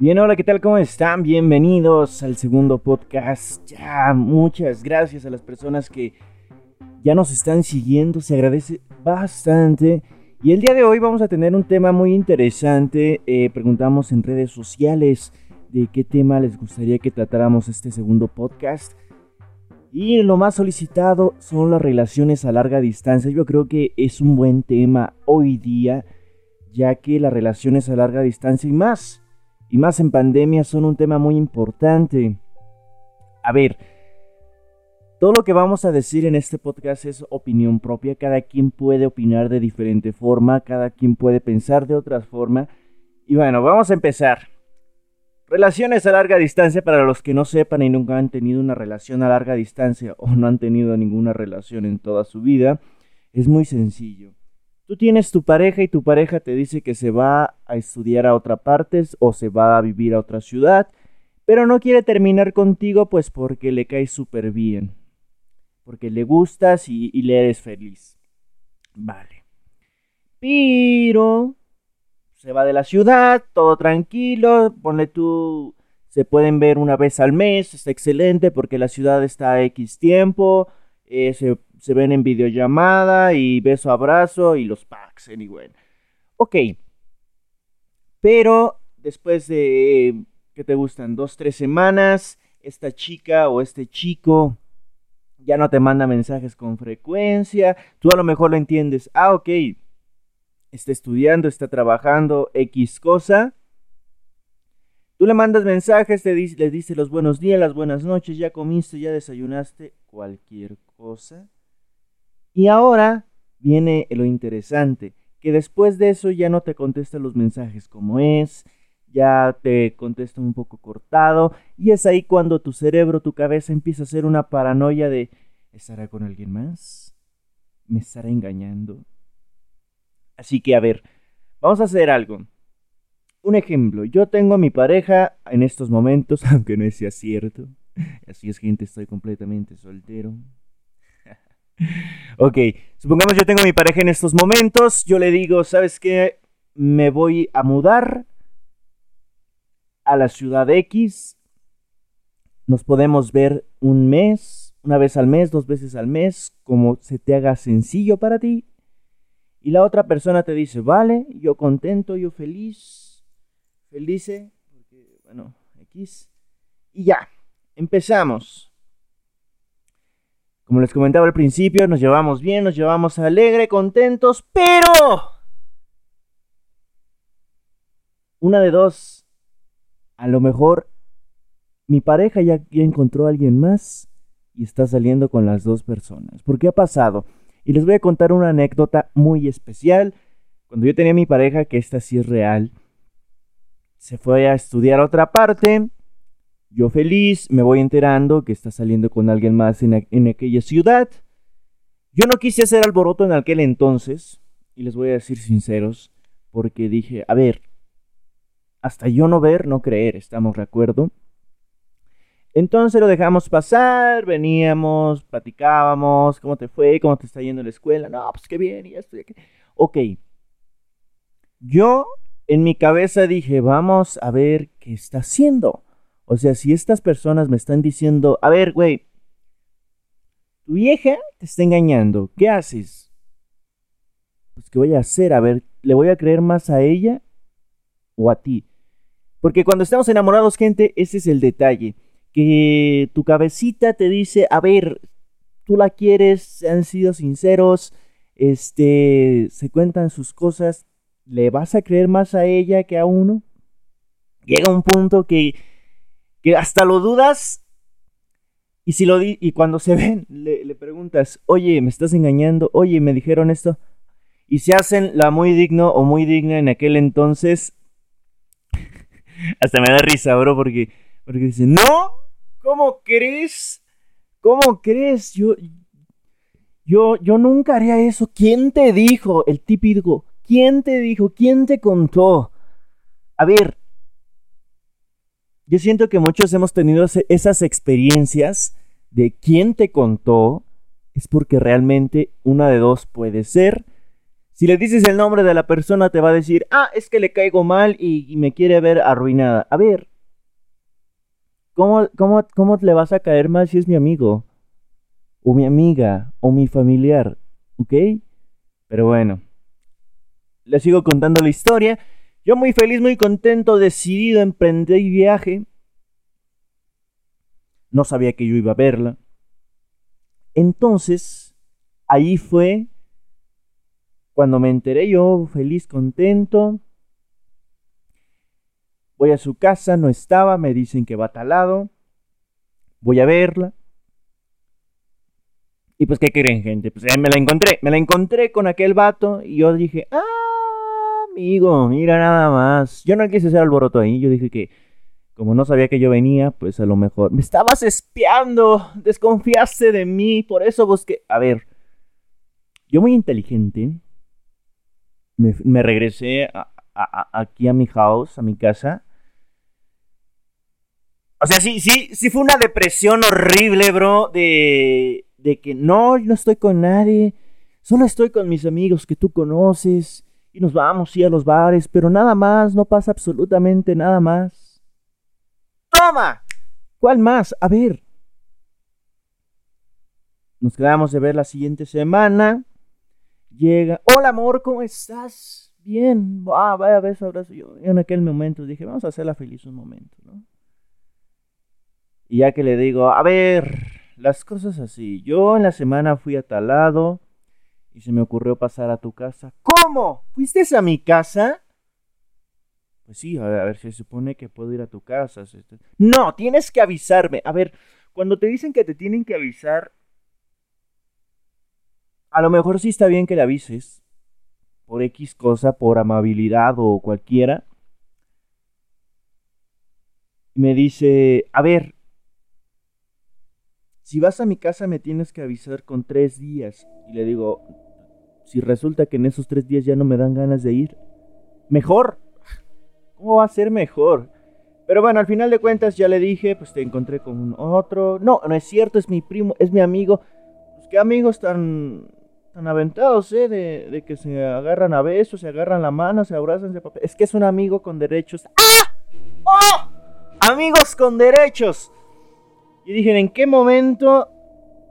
Bien, hola, ¿qué tal? ¿Cómo están? Bienvenidos al segundo podcast. Ya, muchas gracias a las personas que ya nos están siguiendo, se agradece bastante. Y el día de hoy vamos a tener un tema muy interesante. Eh, preguntamos en redes sociales de qué tema les gustaría que tratáramos este segundo podcast. Y lo más solicitado son las relaciones a larga distancia. Yo creo que es un buen tema hoy día, ya que las relaciones a larga distancia y más y más en pandemia son un tema muy importante. A ver, todo lo que vamos a decir en este podcast es opinión propia, cada quien puede opinar de diferente forma, cada quien puede pensar de otra forma. Y bueno, vamos a empezar. Relaciones a larga distancia, para los que no sepan y nunca han tenido una relación a larga distancia o no han tenido ninguna relación en toda su vida, es muy sencillo. Tú tienes tu pareja y tu pareja te dice que se va a estudiar a otra parte o se va a vivir a otra ciudad, pero no quiere terminar contigo pues porque le caes súper bien, porque le gustas y, le eres feliz. Vale. Pero se va de la ciudad, todo tranquilo, ponle tú, se pueden ver una vez al mes, está excelente porque la ciudad está a X tiempo, eh, se se ven en videollamada y beso, abrazo y los packs, anyway. Ok. Pero después de, ¿qué te gustan? Dos, tres semanas, esta chica o este chico ya no te manda mensajes con frecuencia. Tú a lo mejor lo entiendes. Ah, ok. Está estudiando, está trabajando, X cosa. Tú le mandas mensajes, te dice, le dice los buenos días, las buenas noches, ya comiste, ya desayunaste, cualquier cosa. Y ahora viene lo interesante, que después de eso ya no te contesta los mensajes como es, ya te contesta un poco cortado, y es ahí cuando tu cerebro, tu cabeza empieza a hacer una paranoia de, ¿estará con alguien más? ¿Me estará engañando? Así que a ver, vamos a hacer algo. Un ejemplo, yo tengo a mi pareja en estos momentos, aunque no sea cierto. Así es, gente, estoy completamente soltero. Ok, supongamos yo tengo mi pareja en estos momentos, yo le digo, ¿sabes qué? Me voy a mudar a la ciudad X, nos podemos ver un mes, una vez al mes, dos veces al mes, como se te haga sencillo para ti. Y la otra persona te dice, vale, yo contento, yo feliz, felice, porque, bueno, X. Y ya, empezamos. Como les comentaba al principio, nos llevamos bien, nos llevamos alegre, contentos, pero... Una de dos. A lo mejor mi pareja ya, encontró a alguien más y está saliendo con las dos personas. ¿Por qué ha pasado? Y les voy a contar una anécdota muy especial. Cuando yo tenía a mi pareja, que esta sí es real, se fue a estudiar a otra parte yo feliz, me voy enterando que está saliendo con alguien más en, aquella ciudad. Yo no quise hacer alboroto en aquel entonces, y les voy a decir sinceros, porque dije, a ver, hasta yo no ver, no creer, ¿estamos de acuerdo? Entonces lo dejamos pasar, veníamos, platicábamos, ¿cómo te fue? ¿Cómo te está yendo en la escuela? No, pues qué bien, y esto y. Ok. Yo en mi cabeza dije, vamos a ver qué está haciendo. O sea, si estas personas me están diciendo, a ver, güey, tu vieja te está engañando, ¿qué haces? Pues, ¿qué voy a hacer? A ver, ¿le voy a creer más a ella o a ti? Porque cuando estamos enamorados, gente, ese es el detalle. Que tu cabecita te dice, a ver, tú la quieres, han sido sinceros, este, se cuentan sus cosas, ¿le vas a creer más a ella que a uno? Llega un punto que que hasta lo dudas y si lo di y cuando se ven le, preguntas, oye, me estás engañando, oye, me dijeron esto y se hacen la muy digno o muy digna en aquel entonces, hasta me da risa, bro, porque porque dicen, no, ¿cómo crees? ¿Cómo crees? Yo yo yo nunca haría eso. ¿Quién te dijo? El típico, ¿quién te dijo? ¿Quién te contó? A ver, yo siento que muchos hemos tenido esas experiencias de quién te contó, es porque realmente una de dos puede ser. Si le dices el nombre de la persona, te va a decir, ah, es que le caigo mal y, me quiere ver arruinada. A ver, ¿cómo, cómo, ¿cómo le vas a caer mal si es mi amigo? O mi amiga, o mi familiar, ¿ok? Pero bueno, le sigo contando la historia. Yo muy feliz, muy contento, decidido, emprender viaje. No sabía que yo iba a verla. Entonces, ahí fue cuando me enteré yo, feliz, contento, voy a su casa, no estaba, me dicen que va talado, voy a verla. Y pues, ¿qué creen, gente? Pues me la encontré, me la encontré con aquel vato y yo dije, ah, amigo, mira nada más. Yo no quise hacer alboroto ahí, yo dije que como no sabía que yo venía, pues a lo mejor me estabas espiando, desconfiaste de mí, por eso busqué... A ver, yo muy inteligente, me, regresé aquí a mi house, a mi casa. O sea, sí, sí, sí fue una depresión horrible, bro, de, de que no, no estoy con nadie, solo estoy con mis amigos que tú conoces y nos vamos, sí, a los bares, pero nada más, no pasa absolutamente nada más. ¡Toma! ¿Cuál más? A ver. Nos quedamos de ver la siguiente semana. Llega, hola amor, ¿cómo estás? Bien, ah, vaya beso, abrazo. Yo en aquel momento dije, vamos a hacerla feliz un momento, ¿no? Y ya que le digo, a ver, las cosas así. Yo en la semana fui a tal lado y se me ocurrió pasar a tu casa. ¿Cómo? ¿Fuiste a mi casa? Pues sí, a ver, se supone que puedo ir a tu casa. No, tienes que avisarme. A ver, cuando te dicen que te tienen que avisar, a lo mejor sí está bien que le avises por X cosa, por amabilidad o cualquiera. Me dice, a ver, si vas a mi casa me tienes que avisar con tres días. Y le digo, si resulta que en esos tres días ya no me dan ganas de ir, mejor. ¿Cómo va a ser mejor? Pero bueno, al final de cuentas ya le dije, pues te encontré con otro. No, no es cierto, es mi primo, es mi amigo. Pues qué amigos tan tan aventados, ¿eh? De, que se agarran a besos, se agarran la mano, se abrazan, se papel. Es que es un amigo con derechos. ¡Ah! ¡Oh! Amigos con derechos. Y dije, ¿en qué momento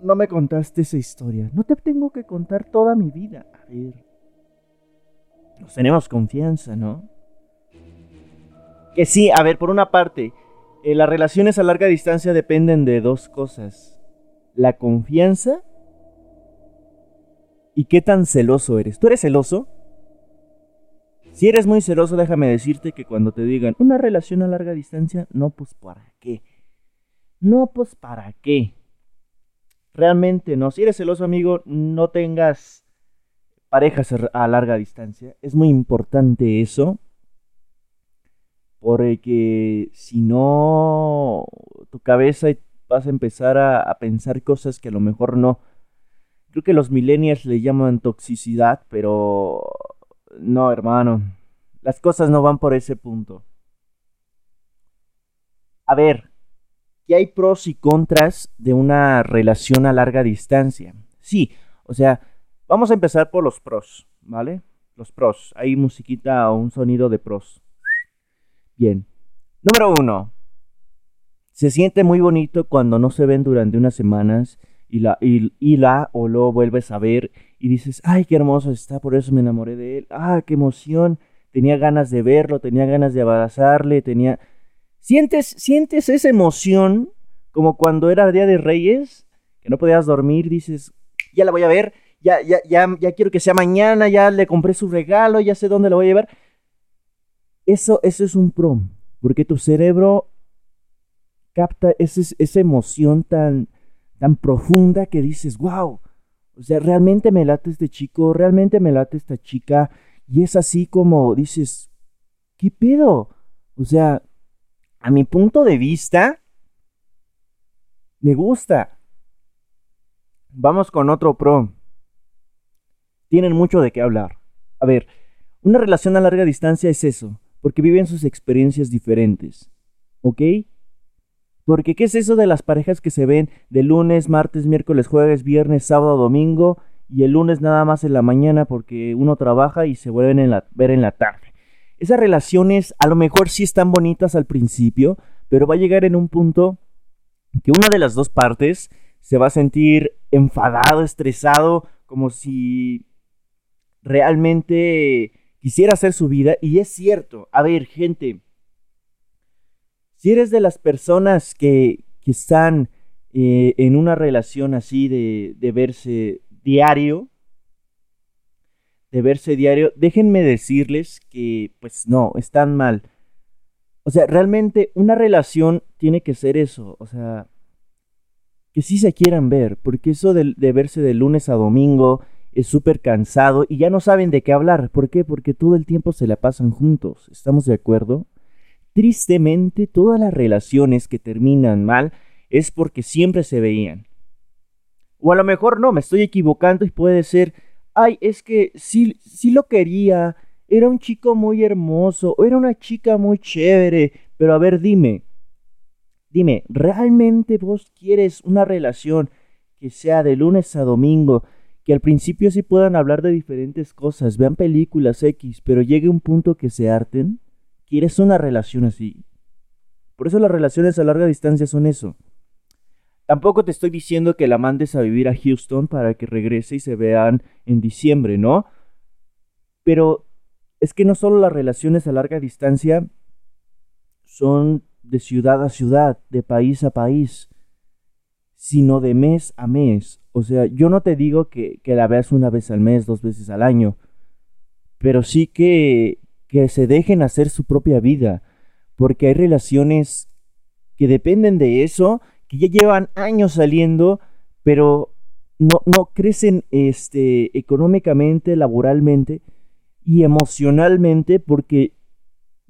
no me contaste esa historia? No te tengo que contar toda mi vida. A ver. Nos tenemos confianza, ¿no? Que sí, a ver, por una parte, eh, las relaciones a larga distancia dependen de dos cosas. La confianza ¿Y qué tan celoso eres? ¿Tú eres celoso? Si eres muy celoso, déjame decirte que cuando te digan una relación a larga distancia, no, pues para qué. No, pues para qué. Realmente no. Si eres celoso, amigo, no tengas parejas a larga distancia. Es muy importante eso. Porque si no, tu cabeza vas a empezar a, a pensar cosas que a lo mejor no Creo que los millennials le llaman toxicidad, pero no, hermano. Las cosas no van por ese punto. A ver, ¿qué hay pros y contras de una relación a larga distancia? Sí, o sea, vamos a empezar por los pros, ¿vale? Los pros. Hay musiquita o un sonido de pros. Bien. Número uno. Se siente muy bonito cuando no se ven durante unas semanas y la, y, la o lo vuelves a ver y dices, ay, qué hermoso está, por eso me enamoré de él, ah, qué emoción, tenía ganas de verlo, tenía ganas de abrazarle, tenía... ¿Sientes, sientes esa emoción como cuando era Día de Reyes, que no podías dormir, dices, ya la voy a ver, ya, ya, ya, ya quiero que sea mañana, ya le compré su regalo, ya sé dónde lo voy a llevar. Eso, eso es un prom, porque tu cerebro capta esa emoción tan, tan profunda que dices, wow, o sea, realmente me late este chico, realmente me late esta chica, y es así como dices, ¿qué pedo? O sea, a mi punto de vista, me gusta. Vamos con otro pro. Tienen mucho de qué hablar. A ver, una relación a larga distancia es eso, porque viven sus experiencias diferentes. ¿Ok? Porque ¿qué es eso de las parejas que se ven de lunes, martes, miércoles, jueves, viernes, sábado, domingo y el lunes nada más en la mañana porque uno trabaja y se vuelven a ver en la tarde. Esas relaciones a lo mejor sí están bonitas al principio, pero va a llegar en un punto que una de las dos partes se va a sentir enfadado, estresado, como si realmente quisiera hacer su vida. Y es cierto, a ver, gente, si eres de las personas que, que están eh, en una relación así de, de verse diario, de verse diario, déjenme decirles que pues no, están mal. O sea, realmente una relación tiene que ser eso, o sea, que sí se quieran ver, porque eso de, de verse de lunes a domingo es súper cansado y ya no saben de qué hablar. ¿Por qué? Porque todo el tiempo se la pasan juntos, ¿estamos de acuerdo? Tristemente, todas las relaciones que terminan mal es porque siempre se veían. O a lo mejor no, me estoy equivocando y puede ser, ay, es que sí, sí lo quería, era un chico muy hermoso, o era una chica muy chévere, pero a ver, dime, dime, ¿realmente vos quieres una relación que sea de lunes a domingo, que al principio sí puedan hablar de diferentes cosas, vean películas X, pero llegue un punto que se harten? ¿Quieres una relación así? Por eso las relaciones a larga distancia son eso. Tampoco te estoy diciendo que la mandes a vivir a Houston para que regrese y se vean en diciembre, ¿no? Pero es que no solo las relaciones a larga distancia son de ciudad a ciudad, de país a país, sino de mes a mes. O sea, yo no te digo que, la veas una vez al mes, dos veces al año, pero sí que, que se dejen hacer su propia vida, porque hay relaciones que dependen de eso que ya llevan años saliendo, pero no, no crecen este, económicamente, laboralmente y emocionalmente porque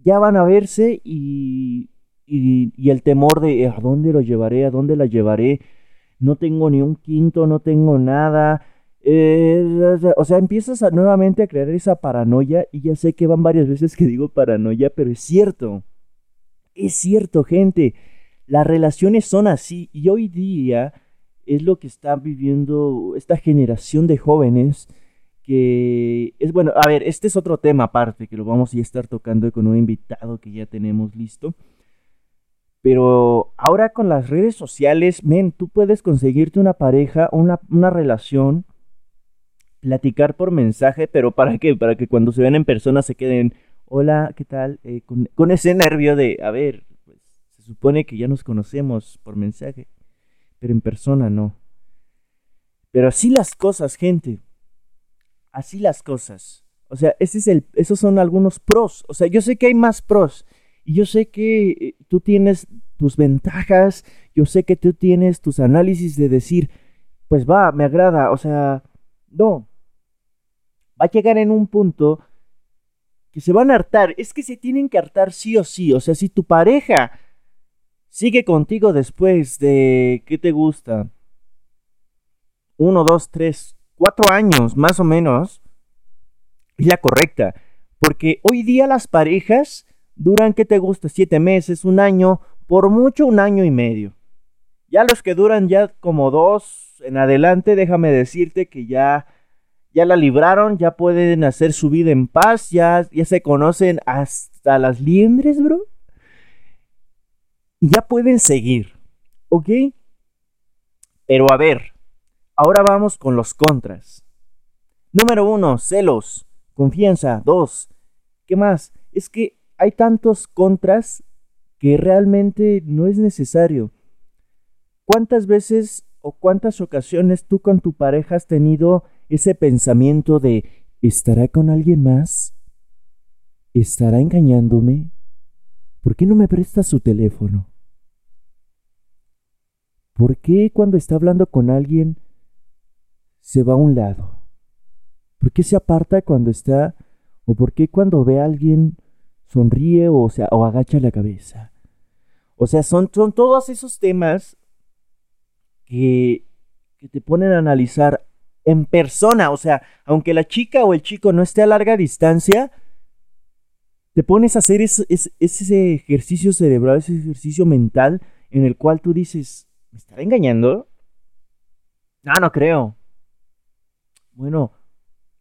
ya van a verse y, y, el temor de a dónde lo llevaré, a dónde la llevaré, no tengo ni un quinto, no tengo nada. Eh, o sea, empiezas nuevamente a crear esa paranoia y ya sé que van varias veces que digo paranoia, pero es cierto. Es cierto, gente. Las relaciones son así y hoy día es lo que está viviendo esta generación de jóvenes que es bueno, a ver, este es otro tema aparte que lo vamos a estar tocando con un invitado que ya tenemos listo. Pero ahora con las redes sociales, men, tú puedes conseguirte una pareja, una, una relación, platicar por mensaje, pero ¿para qué? Para que cuando se vean en persona se queden, hola, ¿qué tal? Eh, con, con, ese nervio de, a ver, supone que ya nos conocemos por mensaje, pero en persona no. Pero así las cosas, gente. Así las cosas. O sea, ese es el, esos son algunos pros. O sea, yo sé que hay más pros. Y yo sé que eh, tú tienes tus ventajas. Yo sé que tú tienes tus análisis de decir, pues va, me agrada. O sea, no. Va a llegar en un punto que se van a hartar. Es que se tienen que hartar sí o sí. O sea, si tu pareja sigue contigo después de, ¿qué te gusta? Uno, dos, tres, cuatro años más o menos, es la correcta. Porque hoy día las parejas duran, ¿qué te gusta? Siete meses, un año, por mucho un año y medio. Ya los que duran ya como dos en adelante, déjame decirte que ya, ya la libraron, ya pueden hacer su vida en paz, ya, ya se conocen hasta las liendres, bro y ya pueden seguir, ¿ok? Pero a ver, ahora vamos con los contras. Número uno, celos, confianza. Dos, ¿qué más? Es que hay tantos contras que realmente no es necesario. ¿Cuántas veces o cuántas ocasiones tú con tu pareja has tenido ese pensamiento de ¿estará con alguien más? ¿Estará engañándome? ¿Por qué no me presta su teléfono? ¿Por qué cuando está hablando con alguien se va a un lado? ¿Por qué se aparta cuando está o por qué cuando ve a alguien sonríe o, sea, o agacha la cabeza? O sea, son, son todos esos temas que, que te ponen a analizar en persona. O sea, aunque la chica o el chico no esté a larga distancia, te pones a hacer ese, ese ejercicio cerebral, ese ejercicio mental en el cual tú dices, ¿Me estará engañando? No, no creo. Bueno,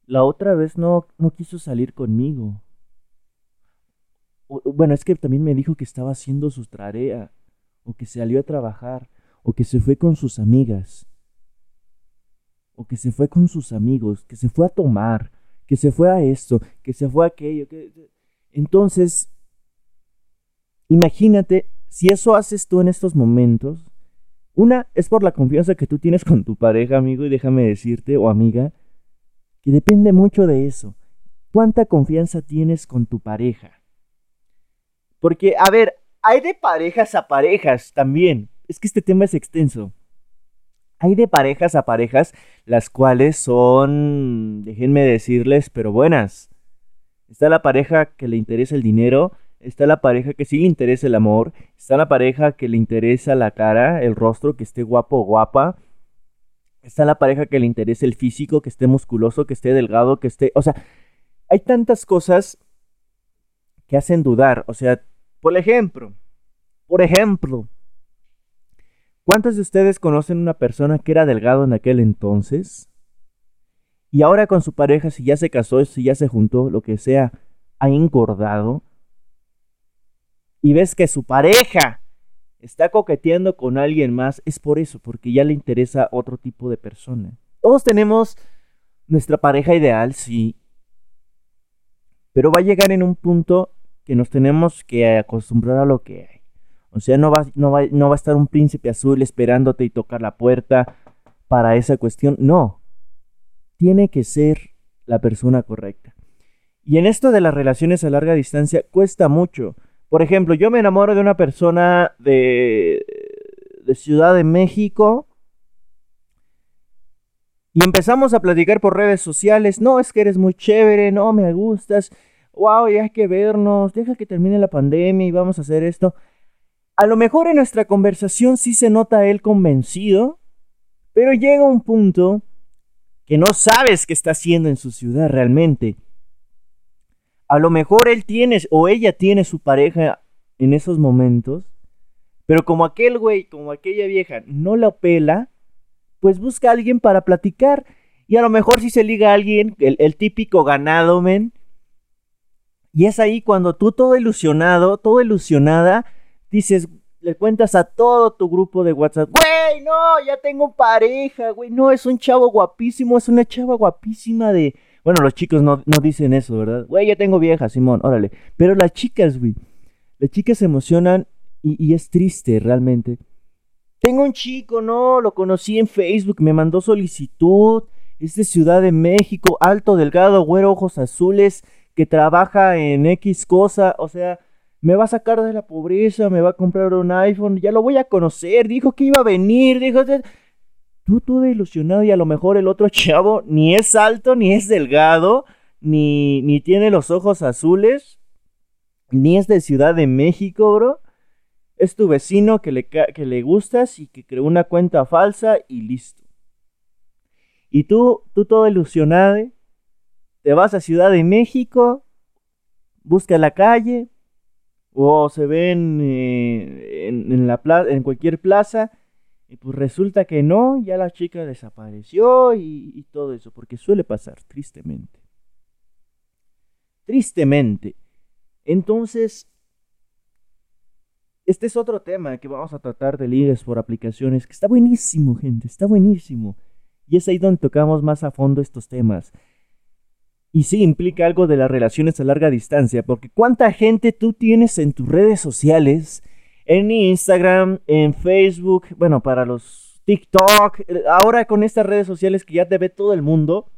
la otra vez no, no quiso salir conmigo. bueno, es que también me dijo que estaba haciendo su tarea, o que salió a trabajar, o que se fue con sus amigas, o que se fue con sus amigos, que se fue a tomar, que se fue a esto, que se fue a aquello. Que... Entonces, imagínate si eso haces tú en estos momentos. Una es por la confianza que tú tienes con tu pareja, amigo, y déjame decirte, o amiga, que depende mucho de eso. ¿Cuánta confianza tienes con tu pareja? Porque, a ver, hay de parejas a parejas también. Es que este tema es extenso. Hay de parejas a parejas las cuales son, déjenme decirles, pero buenas. Está la pareja que le interesa el dinero, está la pareja que sí le interesa el amor, está la pareja que le interesa la cara, el rostro, que esté guapo o guapa, está la pareja que le interesa el físico, que esté musculoso, que esté delgado, que esté... O sea, hay tantas cosas que hacen dudar. O sea, por ejemplo, por ejemplo, ¿cuántos de ustedes conocen una persona que era delgado en aquel entonces? Y ahora con su pareja, si ya se casó, si ya se juntó, lo que sea, ha engordado. Y ves que su pareja está coqueteando con alguien más, es por eso, porque ya le interesa otro tipo de persona. Todos tenemos nuestra pareja ideal, sí, pero va a llegar en un punto que nos tenemos que acostumbrar a lo que hay. O sea, no va, no va, no va a estar un príncipe azul esperándote y tocar la puerta para esa cuestión. No, tiene que ser la persona correcta. Y en esto de las relaciones a larga distancia cuesta mucho por ejemplo, yo me enamoro de una persona de, de Ciudad de México y empezamos a platicar por redes sociales. No, es que eres muy chévere, no, me gustas. Wow, ya hay que vernos, deja que termine la pandemia y vamos a hacer esto. A lo mejor en nuestra conversación sí se nota él convencido, pero llega un punto que no sabes qué está haciendo en su ciudad realmente. A lo mejor él tiene o ella tiene su pareja en esos momentos, pero como aquel güey, como aquella vieja no la pela, pues busca a alguien para platicar. Y a lo mejor si se liga a alguien, el, típico ganado, men. Y es ahí cuando tú todo ilusionado, todo ilusionada, dices, le cuentas a todo tu grupo de WhatsApp, güey, no, ya tengo pareja, güey, no, es un chavo guapísimo, es una chava guapísima de, bueno, los chicos no, dicen eso, ¿verdad? Güey, ya tengo vieja, Simón, órale. Pero las chicas, güey, las chicas se emocionan y, es triste realmente. Tengo un chico, no, lo conocí en Facebook, me mandó solicitud. Es de Ciudad de México, alto, delgado, güero, ojos azules, que trabaja en X cosa, o sea, me va a sacar de la pobreza, me va a comprar un iPhone, ya lo voy a conocer, dijo que iba a venir, dijo, tú todo ilusionado y a lo mejor el otro chavo ni es alto, ni es delgado, ni, ni tiene los ojos azules, ni es de Ciudad de México, bro. Es tu vecino que le, que le gustas y que creó una cuenta falsa y listo. Y tú, tú todo ilusionado, te vas a Ciudad de México, busca la calle, o se ven eh, en, la en cualquier plaza y pues resulta que no, ya la chica desapareció y, todo eso, porque suele pasar, tristemente. Tristemente. Entonces, este es otro tema que vamos a tratar de ligues por aplicaciones, que está buenísimo, gente, está buenísimo. Y es ahí donde tocamos más a fondo estos temas. Y sí, implica algo de las relaciones a larga distancia, porque ¿cuánta gente tú tienes en tus redes sociales en Instagram, en Facebook, bueno, para los TikTok, ahora con estas redes sociales que ya te ve todo el mundo,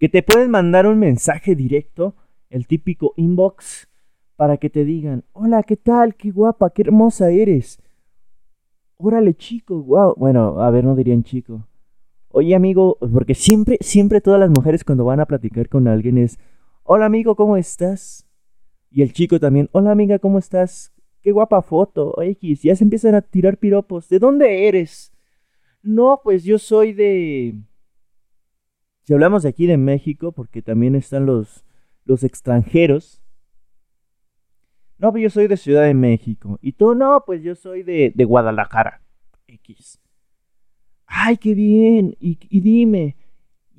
que te pueden mandar un mensaje directo, el típico inbox, para que te digan, hola, ¿qué tal? Qué guapa, qué hermosa eres. Órale, chico, wow. Bueno, a ver, no dirían chico. Oye, amigo, porque siempre, siempre todas las mujeres cuando van a platicar con alguien es, hola, amigo, ¿cómo estás? Y el chico también, hola amiga, ¿cómo estás? Qué guapa foto, X, ya se empiezan a tirar piropos. ¿De dónde eres? No, pues yo soy de... Si hablamos de aquí de México, porque también están los, los extranjeros. No, pues yo soy de Ciudad de México. Y tú, no, pues yo soy de, Guadalajara. X. Ay, qué bien. Y, y dime,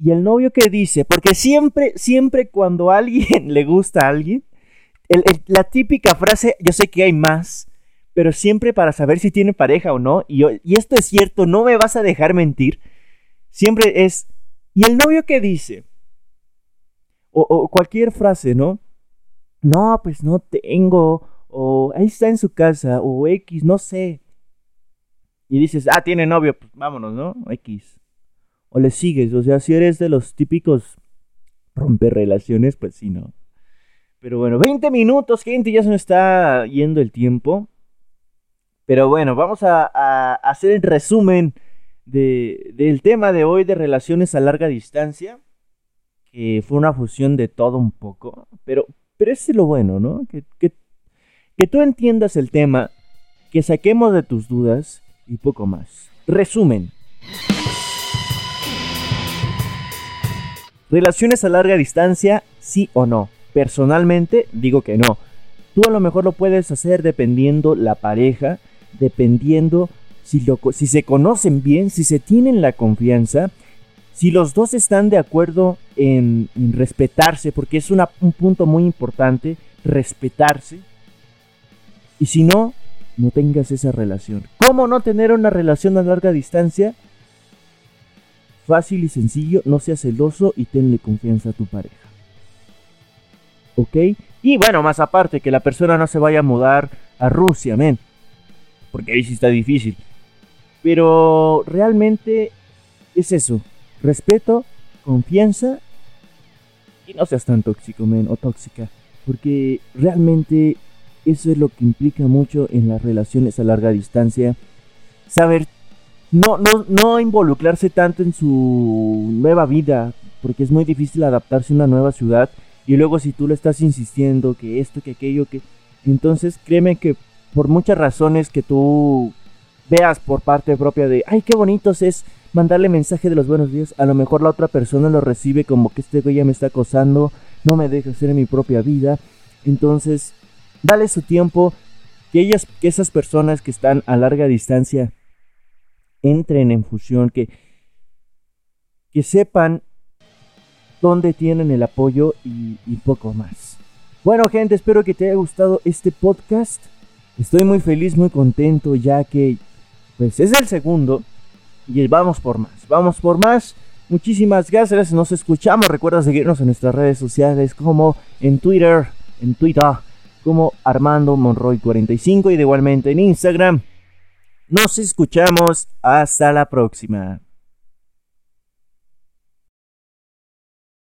y el novio que dice, porque siempre, siempre cuando alguien le gusta a alguien, la típica frase, yo sé que hay más, pero siempre para saber si tiene pareja o no, y, y esto es cierto, no me vas a dejar mentir, siempre es, ¿y el novio que dice? O, o cualquier frase, ¿no? No, pues no tengo, o ahí está en su casa, o X, no sé. Y dices, ah, tiene novio, pues vámonos, ¿no? X. O le sigues, o sea, si eres de los típicos romper relaciones, pues sí, ¿no? Pero bueno, 20 minutos, gente, ya se nos está yendo el tiempo. Pero bueno, vamos a, hacer el resumen del tema de hoy de relaciones a larga distancia. Que fue una fusión de todo un poco. Pero, pero es lo bueno, ¿no? Que, que, que tú entiendas el tema, que saquemos de tus dudas y poco más. Resumen. Relaciones a larga distancia, sí o no. Personalmente digo que no. Tú a lo mejor lo puedes hacer dependiendo la pareja, dependiendo si, se conocen bien, si se tienen la confianza, si los dos están de acuerdo en, respetarse, porque es un punto muy importante, respetarse. Y si no, no tengas esa relación. ¿Cómo no tener una relación a larga distancia? Fácil y sencillo, no seas celoso y tenle confianza a tu pareja. ¿Ok? Y bueno, más aparte, que la persona no se vaya a mudar a Rusia, men. Porque ahí sí está difícil. Pero realmente es eso. Respeto, confianza y no seas tan tóxico, men, o tóxica. Porque realmente eso es lo que implica mucho en las relaciones a larga distancia. Saber no, no, no involucrarse tanto en su nueva vida, porque es muy difícil adaptarse a una nueva ciudad y luego si tú le estás insistiendo que esto, que aquello, que... Entonces créeme que por muchas razones que tú veas por parte propia de, ay, qué bonitos es mandarle mensaje de los buenos días, a lo mejor la otra persona lo recibe como que este güey ya me está acosando, no me deja hacer mi propia vida. Entonces, dale su tiempo, que ellas, que esas personas que están a larga distancia entren en fusión, que, que sepan donde tienen el apoyo y, poco más. Bueno gente, espero que te haya gustado este podcast. Estoy muy feliz, muy contento ya que pues es el segundo y vamos por más. Vamos por más. Muchísimas gracias, nos escuchamos. Recuerda seguirnos en nuestras redes sociales como en Twitter, en Twitter como Armando Monroy 45 y de igualmente en Instagram. Nos escuchamos hasta la próxima.